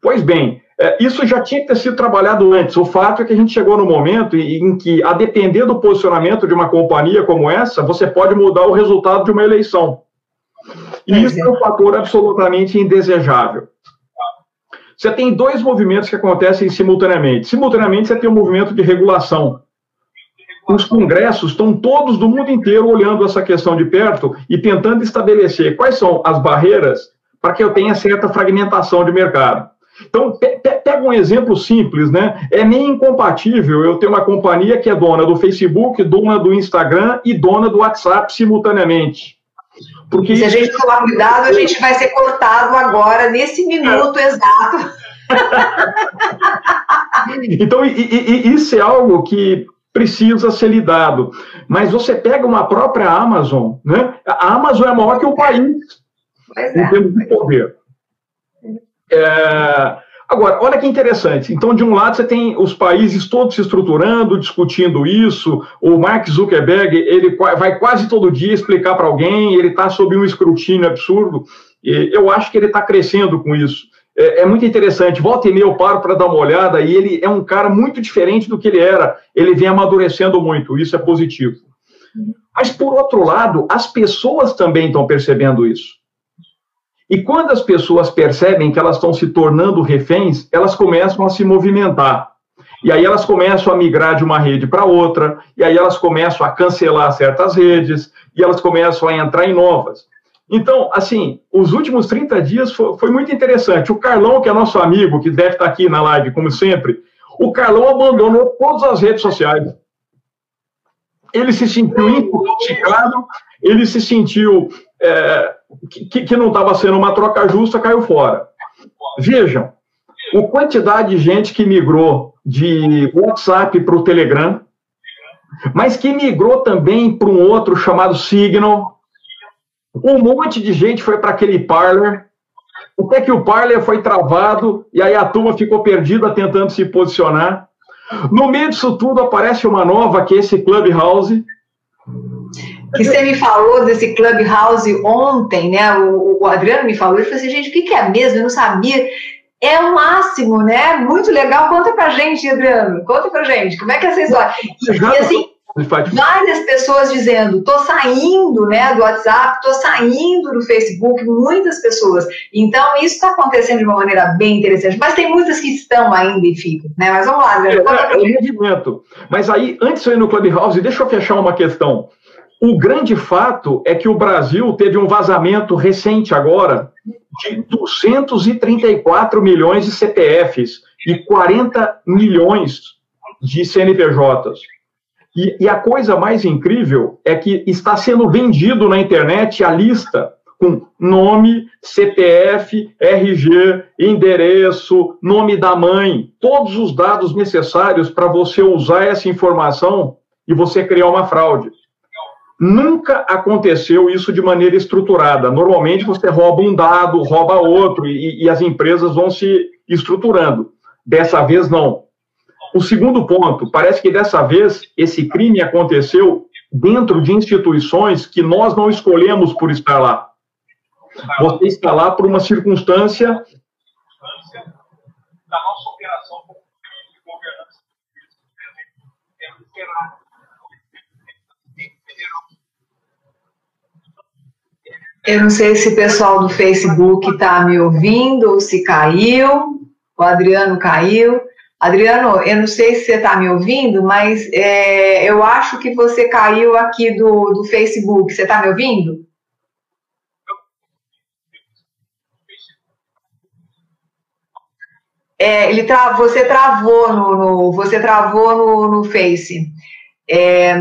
Pois bem, é, isso já tinha que ter sido trabalhado antes. O fato é que a gente chegou no momento em que, a depender do posicionamento de uma companhia como essa, você pode mudar o resultado de uma eleição. E isso é um fator absolutamente indesejável. Você tem dois movimentos que acontecem simultaneamente. Simultaneamente, você tem um movimento de regulação os congressos estão todos do mundo inteiro olhando essa questão de perto e tentando estabelecer quais são as barreiras para que eu tenha certa fragmentação de mercado. Então, pega um exemplo simples, né? É nem incompatível eu ter uma companhia que é dona do Facebook, dona do Instagram e dona do WhatsApp simultaneamente. Porque se a gente tomar cuidado, a gente vai ser cortado agora, nesse minuto é. exato. (laughs) então, e, e, isso é algo que precisa ser lidado. Mas você pega uma própria Amazon, né? A Amazon é maior que o país pois em termos de poder. É, agora, olha que interessante. Então, de um lado, você tem os países todos se estruturando, discutindo isso. O Mark Zuckerberg, ele vai quase todo dia explicar para alguém, ele está sob um escrutínio absurdo. E eu acho que ele está crescendo com isso. É, é, muito interessante. Volta e meia eu paro para dar uma olhada e ele é um cara muito diferente do que ele era. Ele vem amadurecendo muito, isso é positivo. Mas, por outro lado, as pessoas também estão percebendo isso. E quando as pessoas percebem que elas estão se tornando reféns, elas começam a se movimentar. E aí elas começam a migrar de uma rede para outra, e aí elas começam a cancelar certas redes, e elas começam a entrar em novas. Então, assim, os últimos 30 dias foi, foi, muito interessante. O Carlão, que é nosso amigo, que deve estar aqui na live, como sempre, o Carlão abandonou todas as redes sociais. Ele se sentiu intoxicado, ele se sentiu é, que, que não estava sendo uma troca justa, caiu fora. Vejam, a quantidade de gente que migrou de WhatsApp para o Telegram, mas que migrou também para um outro chamado Signal. Um monte de gente foi para aquele Parler. Até que o Parler foi travado e aí a turma ficou perdida tentando se posicionar. No meio disso tudo aparece uma nova, que é esse Clubhouse, que você me falou desse Clubhouse ontem, né? O, o Adriano me falou, ele falou assim, gente, o que, que é mesmo? Eu não sabia. É o máximo, né? Muito legal. Conta pra gente, Adriano. Conta pra gente. Como é que é essa história? E, e assim, várias pessoas dizendo, tô saindo, né, do WhatsApp, tô saindo do Facebook, muitas pessoas. Então, isso está acontecendo de uma maneira bem interessante. Mas tem muitas que estão ainda e ficam, né? Mas vamos lá, Adriano. É, é. Mas aí, antes de eu ir no Clubhouse, deixa eu fechar uma questão. O grande fato é que o Brasil teve um vazamento recente agora de 234 milhões de CPFs e 40 milhões de CNPJs. E, e, a coisa mais incrível é que está sendo vendido na internet a lista com nome, CPF, RG, endereço, nome da mãe, todos os dados necessários para você usar essa informação e você criar uma fraude. Nunca aconteceu isso de maneira estruturada. Normalmente você rouba um dado, rouba outro, e, e as empresas vão se estruturando. Dessa vez, não. O segundo ponto, parece que dessa vez esse crime aconteceu dentro de instituições que nós não escolhemos por estar lá. Você está lá por uma circunstância da nossa operação de governança. Eu não sei se o pessoal do Facebook está me ouvindo ou se caiu. O Adriano caiu. Adriano, eu não sei se você está me ouvindo, mas é, eu acho que você caiu aqui do, do Facebook. Você está me ouvindo? É, ele tra você travou no, no, você travou no, no Face. É,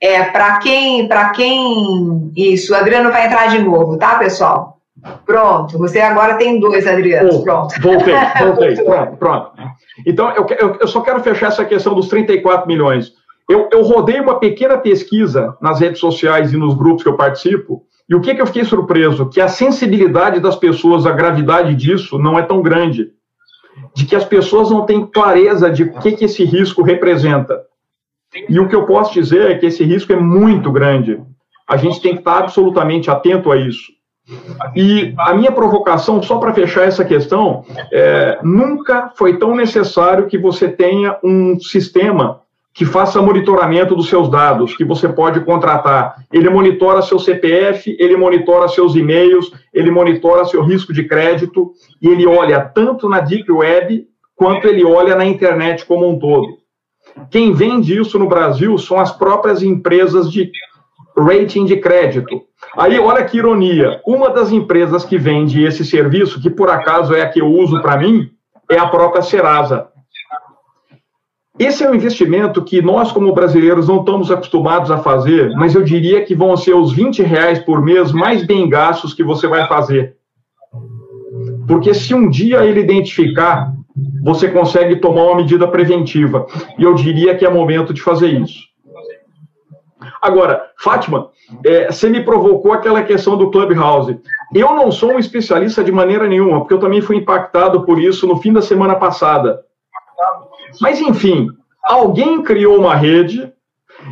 É, para quem, para quem. Isso, o Adriano vai entrar de novo, tá, pessoal? Pronto, você agora tem dois Adrianos, oh, pronto. Voltei, voltei, (laughs) pronto, pronto. Então, eu, eu, eu, só quero fechar essa questão dos 34 milhões. Eu, eu rodei uma pequena pesquisa nas redes sociais e nos grupos que eu participo, e o que, que eu fiquei surpreso? Que a sensibilidade das pessoas, a gravidade disso, não é tão grande. De que as pessoas não têm clareza de o que, que esse risco representa. E o que eu posso dizer é que esse risco é muito grande. A gente tem que estar absolutamente atento a isso. E a minha provocação, só para fechar essa questão, é, nunca foi tão necessário que você tenha um sistema que faça monitoramento dos seus dados, que você pode contratar. Ele monitora seu CPF, ele monitora seus e-mails, ele monitora seu risco de crédito, e ele olha tanto na Deep Web quanto ele olha na internet como um todo. Quem vende isso no Brasil são as próprias empresas de rating de crédito. Aí, olha que ironia. Uma das empresas que vende esse serviço, que por acaso é a que eu uso para mim, é a própria Serasa. Esse é um investimento que nós, como brasileiros, não estamos acostumados a fazer, mas eu diria que vão ser os 20 reais por mês mais bem gastos que você vai fazer. Porque se um dia ele identificar você consegue tomar uma medida preventiva. E eu diria que é momento de fazer isso. Agora, Fátima, é, você me provocou aquela questão do Clubhouse. Eu não sou um especialista de maneira nenhuma, porque eu também fui impactado por isso no fim da semana passada. Mas, enfim, alguém criou uma rede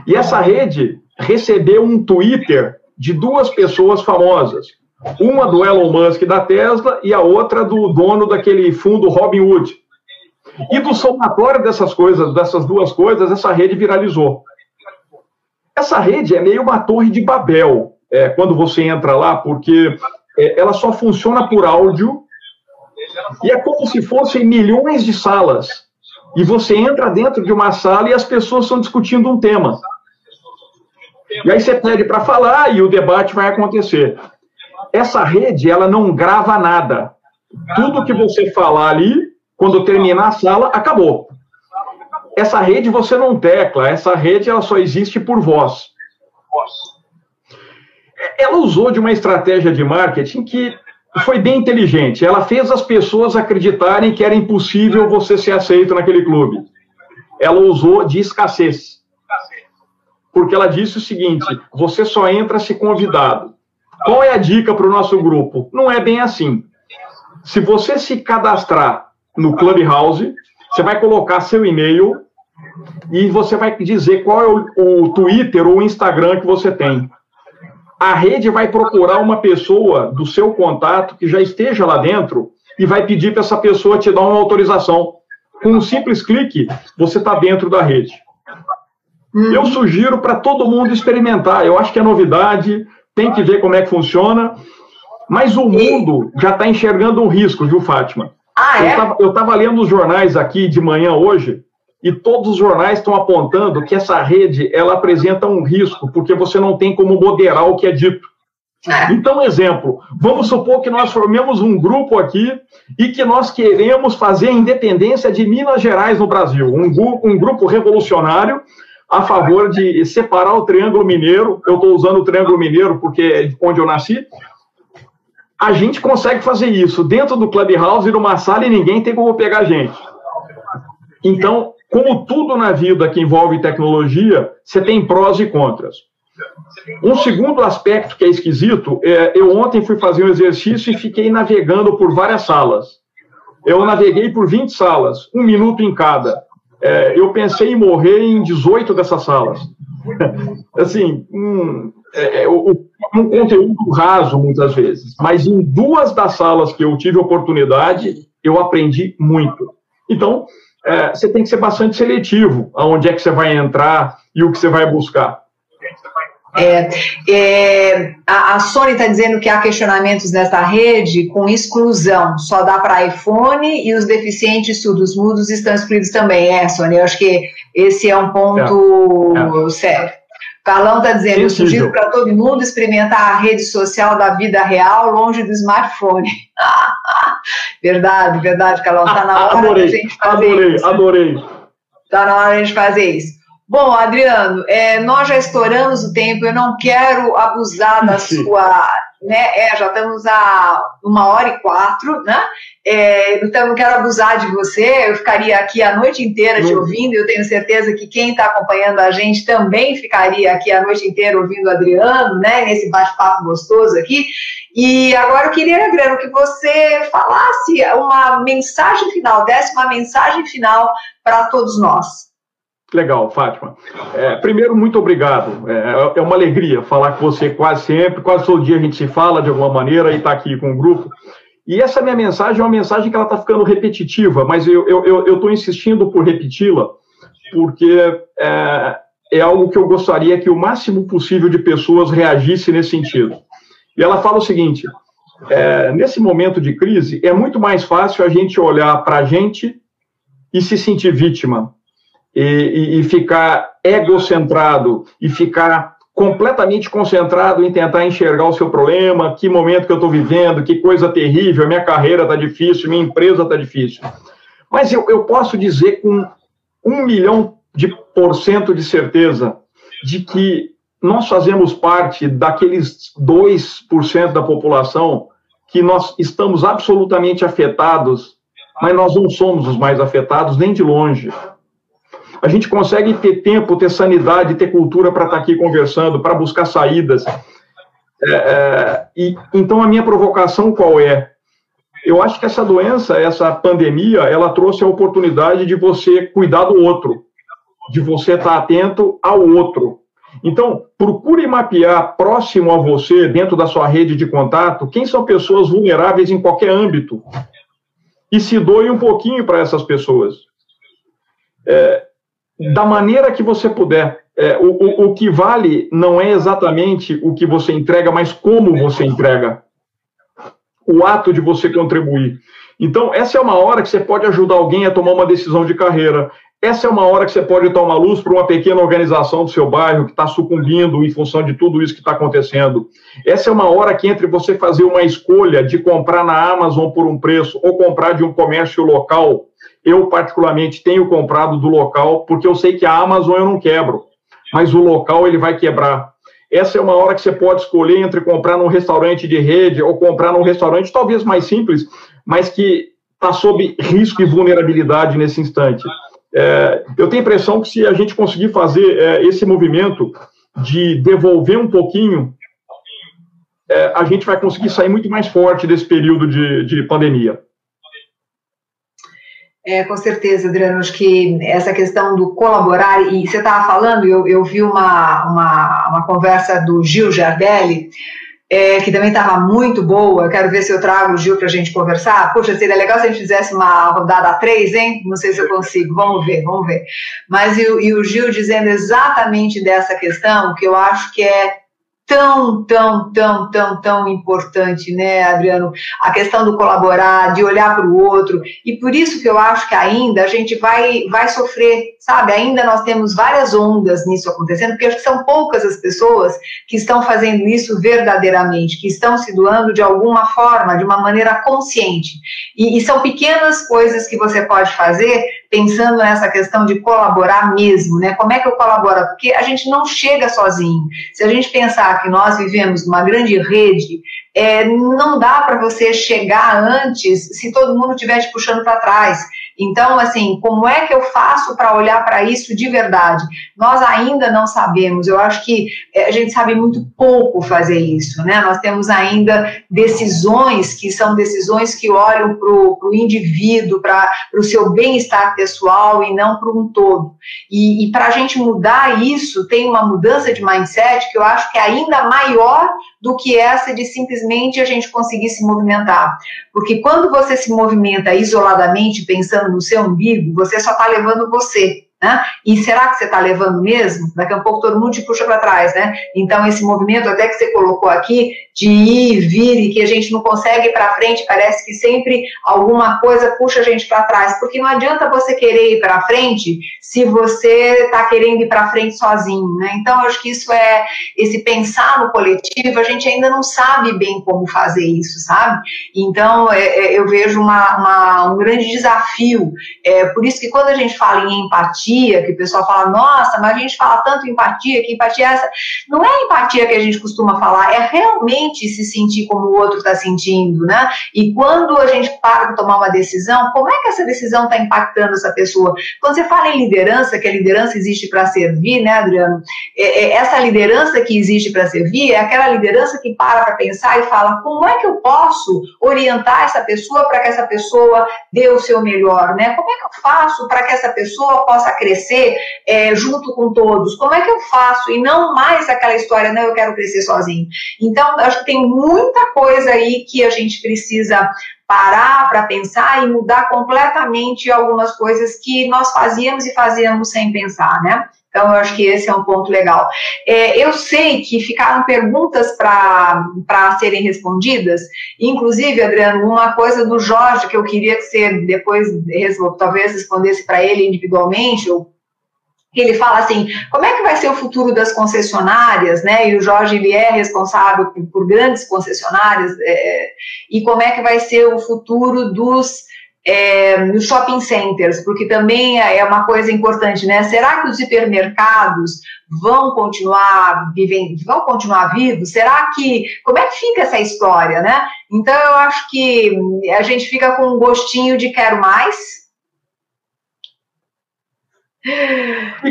e essa rede recebeu um Twitter de duas pessoas famosas. Uma do Elon Musk da Tesla e a outra do dono daquele fundo Robinhood. E do somatório dessas coisas, dessas duas coisas, essa rede viralizou. Essa rede é meio uma torre de Babel, é, quando você entra lá, porque é, ela só funciona por áudio e é como se fossem milhões de salas. E você entra dentro de uma sala e as pessoas estão discutindo um tema. E aí você pede para falar e o debate vai acontecer. Essa rede, ela não grava nada. Tudo que você falar ali, quando terminar a sala, acabou. Essa rede você não tecla, essa rede ela só existe por voz. Ela usou de uma estratégia de marketing que foi bem inteligente. Ela fez as pessoas acreditarem que era impossível você ser aceito naquele clube. Ela usou de escassez porque ela disse o seguinte: você só entra se convidado. Qual é a dica para o nosso grupo? Não é bem assim. Se você se cadastrar no Clubhouse, você vai colocar seu e-mail e você vai dizer qual é o, o Twitter ou o Instagram que você tem. A rede vai procurar uma pessoa do seu contato que já esteja lá dentro e vai pedir para essa pessoa te dar uma autorização. Com um simples clique, você está dentro da rede. Uhum. Eu sugiro para todo mundo experimentar. Eu acho que é novidade, tem que ver como é que funciona. Mas o mundo já está enxergando um risco, viu, Fátima? Ah, é? Eu estava lendo os jornais aqui de manhã hoje e todos os jornais estão apontando que essa rede ela apresenta um risco porque você não tem como moderar o que é dito. É. Então, exemplo, vamos supor que nós formemos um grupo aqui e que nós queremos fazer a independência de Minas Gerais no Brasil, um, um grupo revolucionário a favor de separar o Triângulo Mineiro. Eu estou usando o Triângulo Mineiro porque é onde eu nasci. A gente consegue fazer isso dentro do Clubhouse, numa sala, e ninguém tem como pegar a gente. Então, como tudo na vida que envolve tecnologia, você tem prós e contras. Um segundo aspecto que é esquisito, é, eu ontem fui fazer um exercício e fiquei navegando por várias salas. Eu naveguei por 20 salas, um minuto em cada é, eu pensei em morrer em 18 dessas salas. (laughs) assim, um, é, é um conteúdo raso, muitas vezes, mas em duas das salas que eu tive oportunidade, eu aprendi muito. Então, é, você tem que ser bastante seletivo aonde é que você vai entrar e o que você vai buscar. É, é, a, a, Sony está dizendo que há questionamentos nessa rede com exclusão, só dá para iPhone e os deficientes surdos mudos estão excluídos também. É, Sony, eu acho que esse é um ponto é, é. sério. Carlão está dizendo, eu sugiro para todo mundo experimentar a rede social da vida real longe do smartphone. (laughs) verdade, verdade, Carlão, está na hora adorei, da gente fazer adorei, isso. Adorei, Está na hora da gente fazer isso. Bom, Adriano, é, nós já estouramos o tempo, eu não quero abusar da Sim. sua. Né, é, já estamos a uma hora e quatro, né? É, então, não quero abusar de você, eu ficaria aqui a noite inteira te uhum. ouvindo, eu tenho certeza que quem está acompanhando a gente também ficaria aqui a noite inteira ouvindo o Adriano, né? Nesse bate-papo gostoso aqui. E agora eu queria, Adriano, que você falasse uma mensagem final, desse uma mensagem final para todos nós. Legal, Fátima. É, primeiro, muito obrigado. É, é, uma alegria falar com você quase sempre, quase todo dia a gente se fala de alguma maneira e está aqui com o grupo. E essa minha mensagem é uma mensagem que ela está ficando repetitiva, mas eu estou eu, insistindo por repeti-la, porque é, é algo que eu gostaria que o máximo possível de pessoas reagisse nesse sentido. E ela fala o seguinte: é, nesse momento de crise, é muito mais fácil a gente olhar para a gente e se sentir vítima e, e, ficar egocentrado e ficar completamente concentrado em tentar enxergar o seu problema, que momento que eu estou vivendo, que coisa terrível, minha carreira está difícil, minha empresa está difícil. Mas eu, eu posso dizer com um milhão de por cento de certeza de que nós fazemos parte daqueles 2% da população que nós estamos absolutamente afetados, mas nós não somos os mais afetados nem de longe. A gente consegue ter tempo, ter sanidade, ter cultura para estar tá aqui conversando, para buscar saídas. É, é, e então a minha provocação qual é? Eu acho que essa doença, essa pandemia, ela trouxe a oportunidade de você cuidar do outro, de você estar tá atento ao outro. Então, procure mapear próximo a você, dentro da sua rede de contato, quem são pessoas vulneráveis em qualquer âmbito. E se doe um pouquinho para essas pessoas. É, da maneira que você puder. É, o, o, o que vale não é exatamente o que você entrega, mas como você entrega. O ato de você contribuir. Então, essa é uma hora que você pode ajudar alguém a tomar uma decisão de carreira. Essa é uma hora que você pode dar uma luz para uma pequena organização do seu bairro que está sucumbindo em função de tudo isso que está acontecendo. Essa é uma hora que entre você fazer uma escolha de comprar na Amazon por um preço ou comprar de um comércio local. Eu, particularmente, tenho comprado do local porque eu sei que a Amazon eu não quebro, mas o local ele vai quebrar. Essa é uma hora que você pode escolher entre comprar num restaurante de rede ou comprar num restaurante talvez mais simples, mas que está sob risco e vulnerabilidade nesse instante. É, eu tenho a impressão que se a gente conseguir fazer é, esse movimento de devolver um pouquinho, é, a gente vai conseguir sair muito mais forte desse período de, de pandemia. É, com certeza, Adriano, acho que essa questão do colaborar, e você estava falando, eu, eu vi uma, uma, uma conversa do Gil Jardelli, é, que também estava muito boa. Quero ver se eu trago o Gil para a gente conversar. Poxa, seria legal se a gente fizesse uma rodada a três, hein? Não sei se eu consigo. Vamos ver, vamos ver. Mas e, e o Gil dizendo exatamente dessa questão, que eu acho que é tão, tão, tão, tão, tão importante, né, Adriano? A questão do colaborar, de olhar para o outro. E por isso que eu acho que ainda a gente vai, vai sofrer, sabe? Ainda nós temos várias ondas nisso acontecendo, porque acho que são poucas as pessoas que estão fazendo isso verdadeiramente, que estão se doando de alguma forma, de uma maneira consciente. E, e são pequenas coisas que você pode fazer pensando nessa questão de colaborar mesmo, né? Como é que eu colaboro? Porque a gente não chega sozinho. Se a gente pensar que nós vivemos numa grande rede, é, não dá para você chegar antes se todo mundo estiver te puxando para trás. Então, assim, como é que eu faço para olhar para isso de verdade? Nós ainda não sabemos. Eu acho que é, a gente sabe muito pouco fazer isso, né? Nós temos ainda decisões que são decisões que olham para o indivíduo, para o seu bem-estar pessoal e não para um todo. E, e para a gente mudar isso, tem uma mudança de mindset que eu acho que é ainda maior do que essa de simplesmente a gente conseguir se movimentar. Porque quando você se movimenta isoladamente, pensando no seu umbigo, você só está levando você. Né? E será que você está levando mesmo? Daqui a pouco todo mundo te puxa para trás, né? Então, esse movimento até que você colocou aqui, de ir, vir, e que a gente não consegue ir para frente, parece que sempre alguma coisa puxa a gente para trás, porque não adianta você querer ir para frente se você está querendo ir para frente sozinho, né? Então, acho que isso é, esse pensar no coletivo, a gente ainda não sabe bem como fazer isso, sabe? Então, é, é, eu vejo uma, uma, um grande desafio, é, por isso que quando a gente fala em empatia, que o pessoal fala, nossa, mas a gente fala tanto empatia, que empatia é essa. Não é empatia que a gente costuma falar, é realmente se sentir como o outro está sentindo, né? E quando a gente para para tomar uma decisão, como é que essa decisão está impactando essa pessoa? Quando você fala em liderança, que a liderança existe para servir, né, Adriano? É, é, essa liderança que existe para servir é aquela liderança que para para pensar e fala, como é que eu posso orientar essa pessoa para que essa pessoa dê o seu melhor, né? Como é que eu faço para que essa pessoa possa crescer é, junto com todos? Como é que eu faço? E não mais aquela história, não, eu quero crescer sozinho. Então, acho que tem muita coisa aí que a gente precisa parar para pensar e mudar completamente algumas coisas que nós fazíamos e fazíamos sem pensar, né? Então, eu acho que esse é um ponto legal. É, eu sei que ficaram perguntas para serem respondidas, inclusive, Adriano, uma coisa do Jorge que eu queria que você depois talvez respondesse para ele individualmente, ou ele fala assim, como é que vai ser o futuro das concessionárias, né? E o Jorge ele é responsável por, por grandes concessionárias é, e como é que vai ser o futuro dos é, shopping centers, porque também é uma coisa importante, né? Será que os hipermercados vão continuar vivendo, vão continuar vivos? Será que como é que fica essa história, né? Então eu acho que a gente fica com um gostinho de quero mais.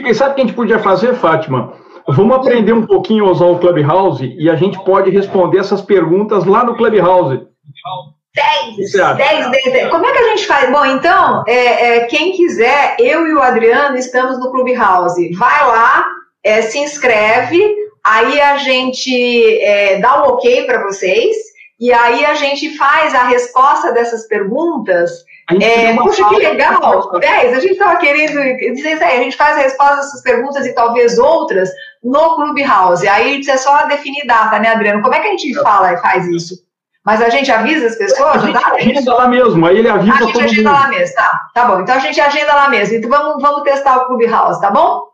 Quem sabe o que a gente podia fazer, Fátima? Vamos aprender um pouquinho a usar o Clubhouse e a gente pode responder essas perguntas lá no Clubhouse. 10, 10, 10, 10. Como é que a gente faz? Bom, então, é, é, quem quiser, eu e o Adriano estamos no Clubhouse. Vai lá, é, se inscreve, aí a gente é, dá o um ok para vocês, e aí a gente faz a resposta dessas perguntas. É, puxa, que legal! 10, a gente estava querendo dizer isso aí, a gente faz a resposta dessas perguntas e talvez outras no Clubhouse. Aí é só definir data, né, Adriano? Como é que a gente fala e faz isso? Mas a gente avisa as pessoas? A gente tá? agenda lá mesmo, aí ele avisa A gente agenda mundo. lá mesmo, tá? Tá bom, então a gente agenda lá mesmo. Então vamos, vamos testar o Clubhouse, tá bom?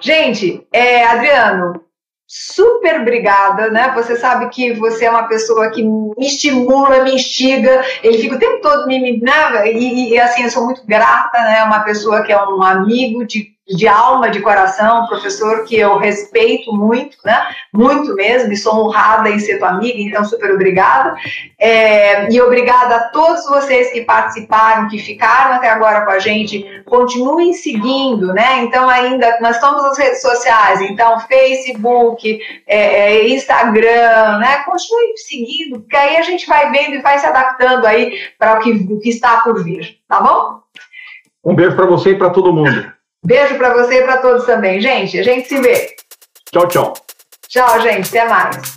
Gente, é, Adriano, super obrigada, né? Você sabe que você é uma pessoa que me estimula, me instiga, ele fica o tempo todo me, né? E, e assim, eu sou muito grata, né? Uma pessoa que é um amigo de de alma, de coração, professor que eu respeito muito, né? Muito mesmo, e sou honrada em ser tua amiga, então super obrigada. É, e obrigada a todos vocês que participaram, que ficaram até agora com a gente. Continuem seguindo, né? Então, ainda nós estamos nas redes sociais, então, Facebook, é, é, Instagram, né? Continuem seguindo, porque aí a gente vai vendo e vai se adaptando aí para o que, o que está por vir, tá bom? Um beijo para você e para todo mundo. Beijo para você e para todos também, gente. A gente se vê. Tchau, tchau. Tchau, gente. Até mais.